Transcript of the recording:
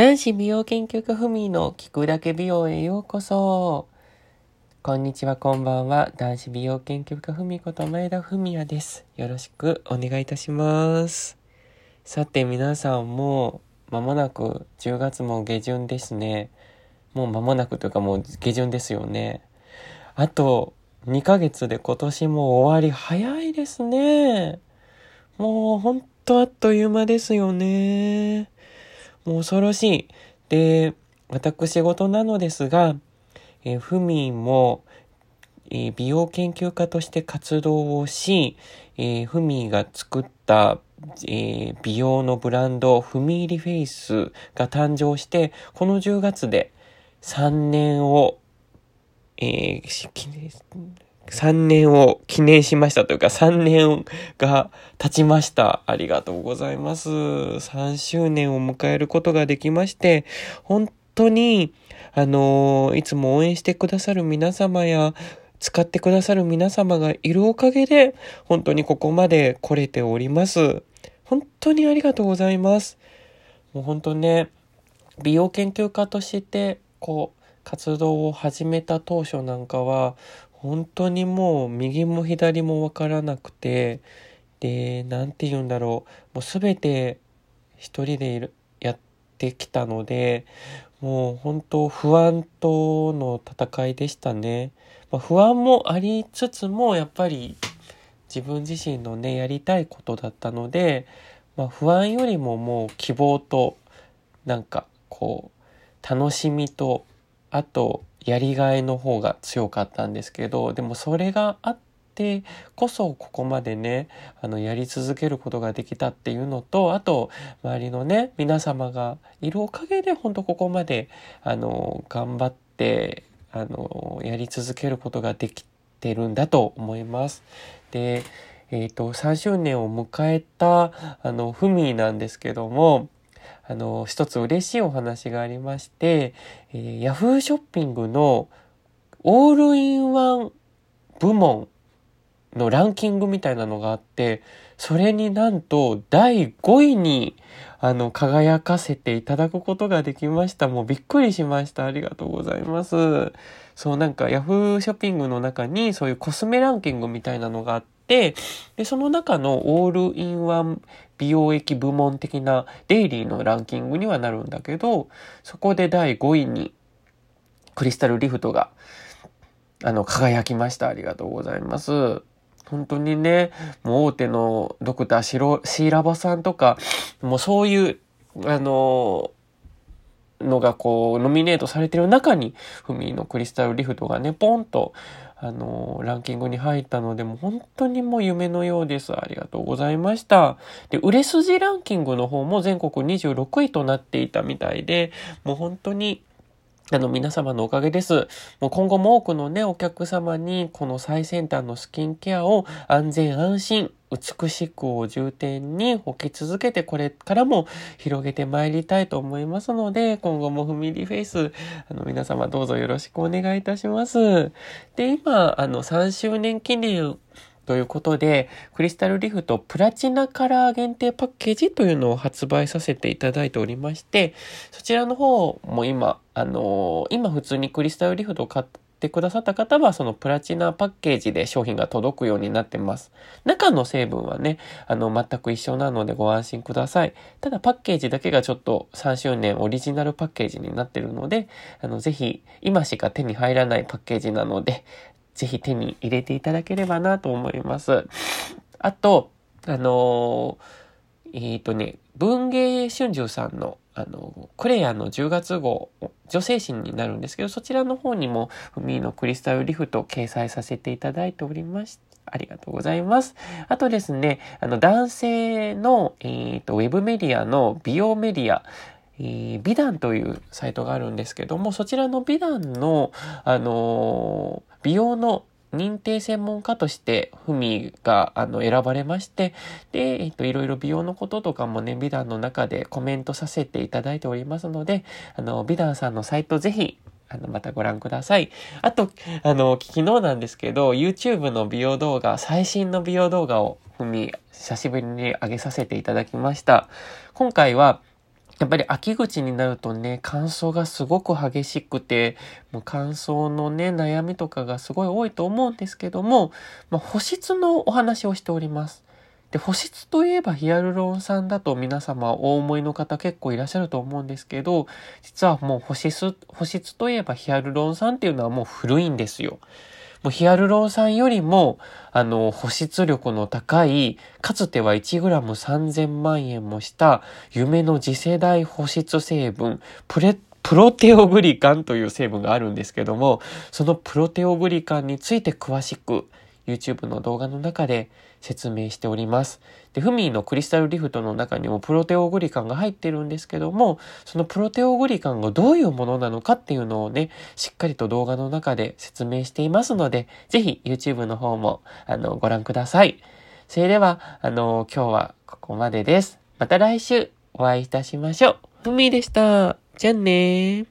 男子美容研究家ふみの聞くだけ美容へようこそ。こんにちは、こんばんは。男子美容研究家ふみこと前田文也です。よろしくお願いいたします。さて皆さんもう間もなく10月も下旬ですね。もう間もなくというかもう下旬ですよね。あと2ヶ月で今年も終わり早いですね。もうほんとあっという間ですよね。もう恐ろしい。で、私事なのですが、えー、ふみも、えー、美容研究家として活動をし、えー、ふみが作った、えー、美容のブランド、ふみ入りフェイスが誕生して、この10月で3年を、えー、3年を記念しましたというか、3年が経ちました。ありがとうございます。3周年を迎えることができまして、本当に、あのー、いつも応援してくださる皆様や、使ってくださる皆様がいるおかげで、本当にここまで来れております。本当にありがとうございます。もう本当ね、美容研究家として、こう、活動を始めた当初なんかは、本当にもう右も左もわからなくて、で、なんて言うんだろう。もうすべて一人でいる、やってきたので、もう本当不安との戦いでしたね。まあ、不安もありつつも、やっぱり自分自身のね、やりたいことだったので、まあ、不安よりももう希望と、なんかこう、楽しみと、あと、やりがいの方が強かったんですけどでもそれがあってこそここまでねあのやり続けることができたっていうのとあと周りのね皆様がいるおかげで本当ここまであの頑張ってあのやり続けることができてるんだと思います。でえっ、ー、と3周年を迎えたあのフミなんですけどもあの、一つ嬉しいお話がありまして、えー、ヤフーショッピングのオールインワン部門のランキングみたいなのがあって、それになんと第5位にあの輝かせていただくことができました。もうびっくりしました。ありがとうございます。そうなんかヤフーショッピングの中にそういうコスメランキングみたいなのがあって、で、その中のオールインワン美容液部門的なデイリーのランキングにはなるんだけど、そこで第5位にクリスタルリフトが、あの、輝きました。ありがとうございます。本当にね、もう大手のドクターシロシーラバさんとか、もうそういう、あの、のがこう、ノミネートされてる中に、フミのクリスタルリフトがね、ポンと、あの、ランキングに入ったので、もう本当にもう夢のようです。ありがとうございました。で、売れ筋ランキングの方も全国26位となっていたみたいで、もう本当にあの、皆様のおかげです。もう今後も多くのね、お客様に、この最先端のスキンケアを安全安心、美しくを重点に置き続けて、これからも広げてまいりたいと思いますので、今後もフミリフェイス、あの、皆様どうぞよろしくお願いいたします。で、今、あの、3周年記念ということで、クリスタルリフトプラチナカラー限定パッケージというのを発売させていただいておりまして、そちらの方も今、あの、今普通にクリスタルリフトを買ってくださった方は、そのプラチナパッケージで商品が届くようになってます。中の成分はね、あの、全く一緒なのでご安心ください。ただパッケージだけがちょっと3周年オリジナルパッケージになってるので、あの、ぜひ、今しか手に入らないパッケージなので、ぜひ手に入れていただければなと思います。あと、あのー、えっ、ー、とね、文芸春秋さんの、あの、クレアの10月号、女性誌になるんですけど、そちらの方にも、フミのクリスタルリフトを掲載させていただいておりまして、ありがとうございます。あとですね、あの、男性の、えっ、ー、と、ウェブメディアの美容メディア、えー、美談というサイトがあるんですけども、そちらの美談の、あのー、美容の認定専門家として、ふみが、あの、選ばれまして、で、えっと、いろいろ美容のこととかもね、美談の中でコメントさせていただいておりますので、あの、美談さんのサイトぜひ、あの、またご覧ください。あと、あの、昨日なんですけど、YouTube の美容動画、最新の美容動画を、ふみ、久しぶりに上げさせていただきました。今回は、やっぱり秋口になるとね、乾燥がすごく激しくて、もう乾燥のね、悩みとかがすごい多いと思うんですけども、まあ、保湿のお話をしております。で、保湿といえばヒアルロン酸だと皆様お思いの方結構いらっしゃると思うんですけど、実はもう保湿、保湿といえばヒアルロン酸っていうのはもう古いんですよ。もうヒアルロン酸よりも、あの、保湿力の高い、かつては 1g3000 万円もした夢の次世代保湿成分、プレプロテオグリカンという成分があるんですけども、そのプロテオグリカンについて詳しく YouTube の動画の中で説明しております。で、フミーのクリスタルリフトの中にもプロテオグリカンが入ってるんですけども、そのプロテオグリカンがどういうものなのかっていうのをね、しっかりと動画の中で説明していますので、ぜひ YouTube の方も、あの、ご覧ください。それでは、あの、今日はここまでです。また来週お会いいたしましょう。ふみでした。じゃあねー。